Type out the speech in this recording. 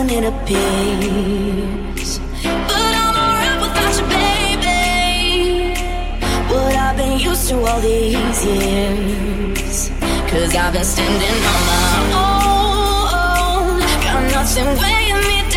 when it appears. But I'm alright without you, baby. What I've been used to all these years. Cause I've been standing on my own. Got nothing weighing me down.